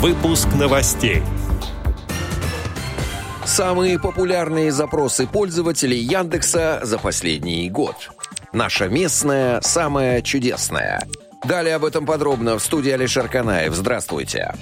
Выпуск новостей. Самые популярные запросы пользователей Яндекса за последний год. Наша местная самая чудесная. Далее об этом подробно в студии Алишер Канаев. Здравствуйте.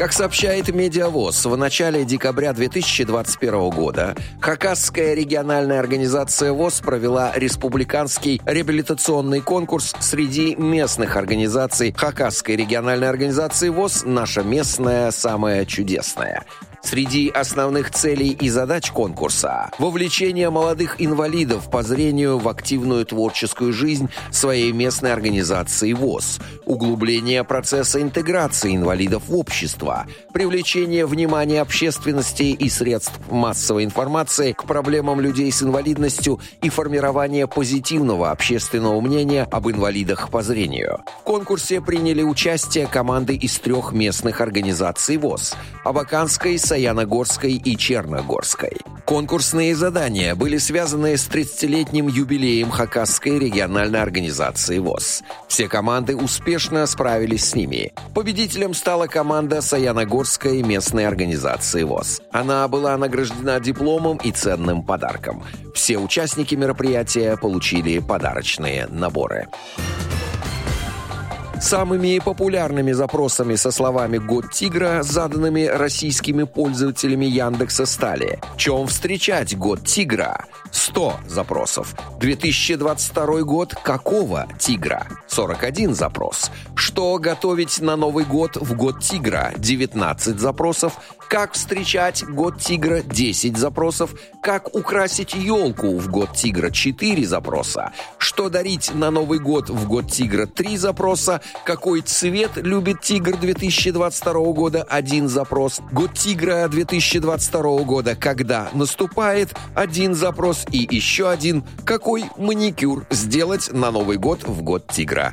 Как сообщает Медиавоз, в начале декабря 2021 года Хакасская региональная организация ВОЗ провела республиканский реабилитационный конкурс среди местных организаций Хакасской региональной организации ВОЗ «Наша местная самая чудесная». Среди основных целей и задач конкурса – вовлечение молодых инвалидов по зрению в активную творческую жизнь своей местной организации ВОЗ, углубление процесса интеграции инвалидов в общество, привлечение внимания общественности и средств массовой информации к проблемам людей с инвалидностью и формирование позитивного общественного мнения об инвалидах по зрению. В конкурсе приняли участие команды из трех местных организаций ВОЗ – Абаканской, Саяногорской и Черногорской. Конкурсные задания были связаны с 30-летним юбилеем Хакасской региональной организации ВОЗ. Все команды успешно справились с ними. Победителем стала команда Саяногорской местной организации ВОЗ. Она была награждена дипломом и ценным подарком. Все участники мероприятия получили подарочные наборы. Самыми популярными запросами со словами «Год тигра», заданными российскими пользователями Яндекса стали «Чем встречать год тигра?» 100 запросов. 2022 год какого тигра? 41 запрос. Что готовить на Новый год в год тигра? 19 запросов. Как встречать год тигра? 10 запросов. Как украсить елку в год тигра? 4 запроса. Что дарить на Новый год в год тигра? 3 запроса. Какой цвет любит тигр 2022 года? Один запрос. Год тигра 2022 года когда наступает? Один запрос. И еще один. Какой маникюр сделать на Новый год в год тигра?